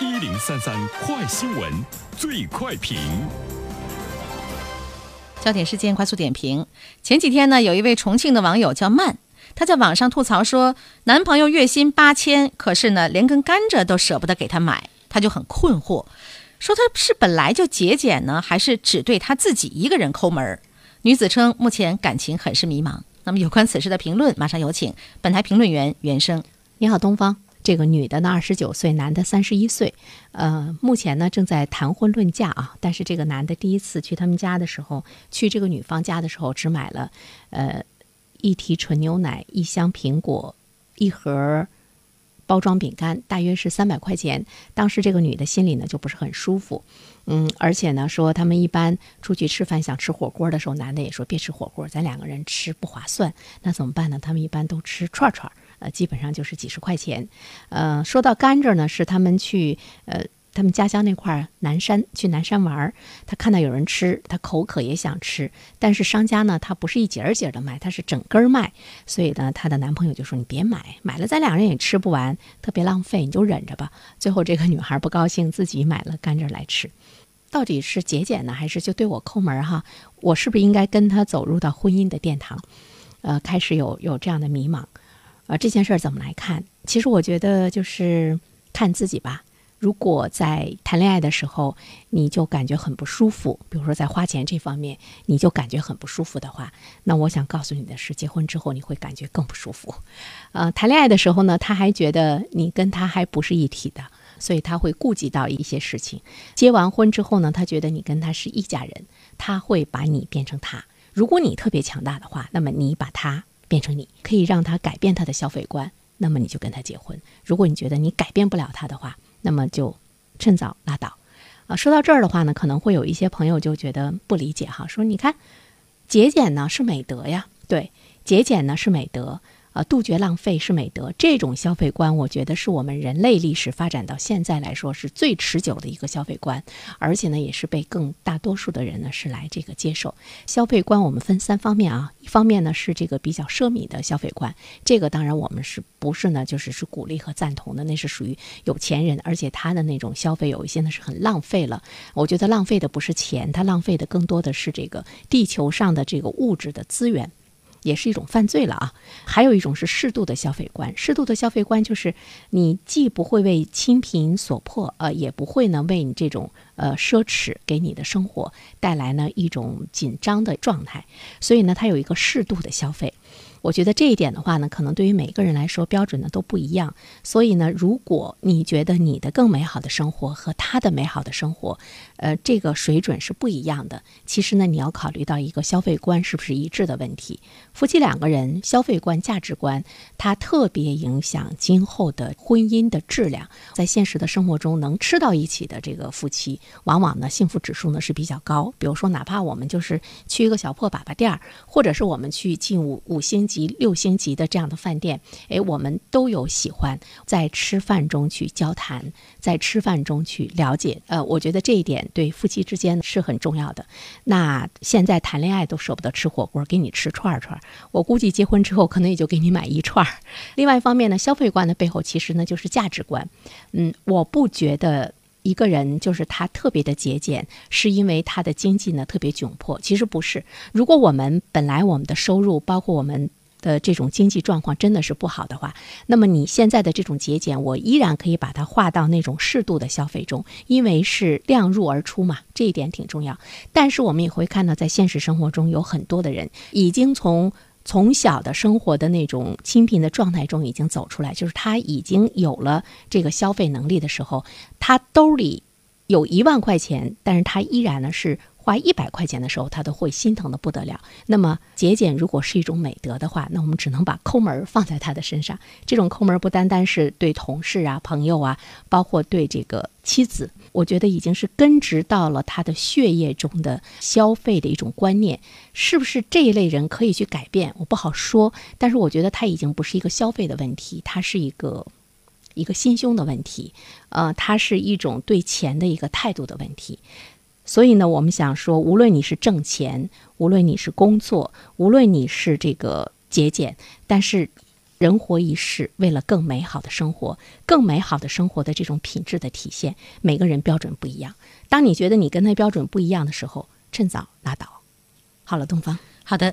一零三三快新闻，最快评。焦点事件快速点评。前几天呢，有一位重庆的网友叫曼，她在网上吐槽说，男朋友月薪八千，可是呢，连根甘蔗都舍不得给她买，她就很困惑，说他是本来就节俭呢，还是只对他自己一个人抠门儿？女子称目前感情很是迷茫。那么有关此事的评论，马上有请本台评论员袁生。你好，东方。这个女的呢，二十九岁，男的三十一岁，呃，目前呢正在谈婚论嫁啊。但是这个男的第一次去他们家的时候，去这个女方家的时候，只买了呃一提纯牛奶、一箱苹果、一盒包装饼干，大约是三百块钱。当时这个女的心里呢就不是很舒服，嗯，而且呢说他们一般出去吃饭想吃火锅的时候，男的也说别吃火锅，咱两个人吃不划算，那怎么办呢？他们一般都吃串串。呃，基本上就是几十块钱。呃，说到甘蔗呢，是他们去呃他们家乡那块南山去南山玩儿，他看到有人吃，他口渴也想吃，但是商家呢，他不是一节儿节儿的卖，他是整根儿卖，所以呢，她的男朋友就说：“你别买，买了咱俩人也吃不完，特别浪费，你就忍着吧。”最后这个女孩不高兴，自己买了甘蔗来吃。到底是节俭呢，还是就对我抠门儿哈？我是不是应该跟他走入到婚姻的殿堂？呃，开始有有这样的迷茫。啊，这件事儿怎么来看？其实我觉得就是看自己吧。如果在谈恋爱的时候你就感觉很不舒服，比如说在花钱这方面你就感觉很不舒服的话，那我想告诉你的是，结婚之后你会感觉更不舒服。呃，谈恋爱的时候呢，他还觉得你跟他还不是一体的，所以他会顾及到一些事情。结完婚之后呢，他觉得你跟他是一家人，他会把你变成他。如果你特别强大的话，那么你把他。变成你可以让他改变他的消费观，那么你就跟他结婚。如果你觉得你改变不了他的话，那么就趁早拉倒。啊，说到这儿的话呢，可能会有一些朋友就觉得不理解哈，说你看，节俭呢是美德呀，对，节俭呢是美德。啊，杜绝浪费是美德，这种消费观，我觉得是我们人类历史发展到现在来说是最持久的一个消费观，而且呢，也是被更大多数的人呢是来这个接受。消费观我们分三方面啊，一方面呢是这个比较奢靡的消费观，这个当然我们是不是呢就是是鼓励和赞同的，那是属于有钱人，而且他的那种消费有一些呢是很浪费了。我觉得浪费的不是钱，他浪费的更多的是这个地球上的这个物质的资源。也是一种犯罪了啊！还有一种是适度的消费观，适度的消费观就是你既不会为清贫所迫，呃，也不会呢为你这种呃奢侈给你的生活带来呢一种紧张的状态，所以呢，它有一个适度的消费。我觉得这一点的话呢，可能对于每个人来说标准呢都不一样。所以呢，如果你觉得你的更美好的生活和他的美好的生活，呃，这个水准是不一样的，其实呢，你要考虑到一个消费观是不是一致的问题。夫妻两个人消费观、价值观，它特别影响今后的婚姻的质量。在现实的生活中，能吃到一起的这个夫妻，往往呢幸福指数呢是比较高。比如说，哪怕我们就是去一个小破粑粑店儿，或者是我们去进五五星。级六星级的这样的饭店，哎，我们都有喜欢在吃饭中去交谈，在吃饭中去了解。呃，我觉得这一点对夫妻之间是很重要的。那现在谈恋爱都舍不得吃火锅，给你吃串串，我估计结婚之后可能也就给你买一串。另外一方面呢，消费观的背后其实呢就是价值观。嗯，我不觉得。一个人就是他特别的节俭，是因为他的经济呢特别窘迫。其实不是，如果我们本来我们的收入，包括我们的这种经济状况真的是不好的话，那么你现在的这种节俭，我依然可以把它划到那种适度的消费中，因为是量入而出嘛，这一点挺重要。但是我们也会看到，在现实生活中有很多的人已经从。从小的生活的那种清贫的状态中已经走出来，就是他已经有了这个消费能力的时候，他兜里有一万块钱，但是他依然呢是。花一百块钱的时候，他都会心疼的不得了。那么节俭如果是一种美德的话，那我们只能把抠门放在他的身上。这种抠门不单单是对同事啊、朋友啊，包括对这个妻子，我觉得已经是根植到了他的血液中的消费的一种观念。是不是这一类人可以去改变？我不好说。但是我觉得他已经不是一个消费的问题，他是一个一个心胸的问题。呃，它是一种对钱的一个态度的问题。所以呢，我们想说，无论你是挣钱，无论你是工作，无论你是这个节俭，但是人活一世，为了更美好的生活，更美好的生活的这种品质的体现，每个人标准不一样。当你觉得你跟他标准不一样的时候，趁早拉倒。好了，东方。好的。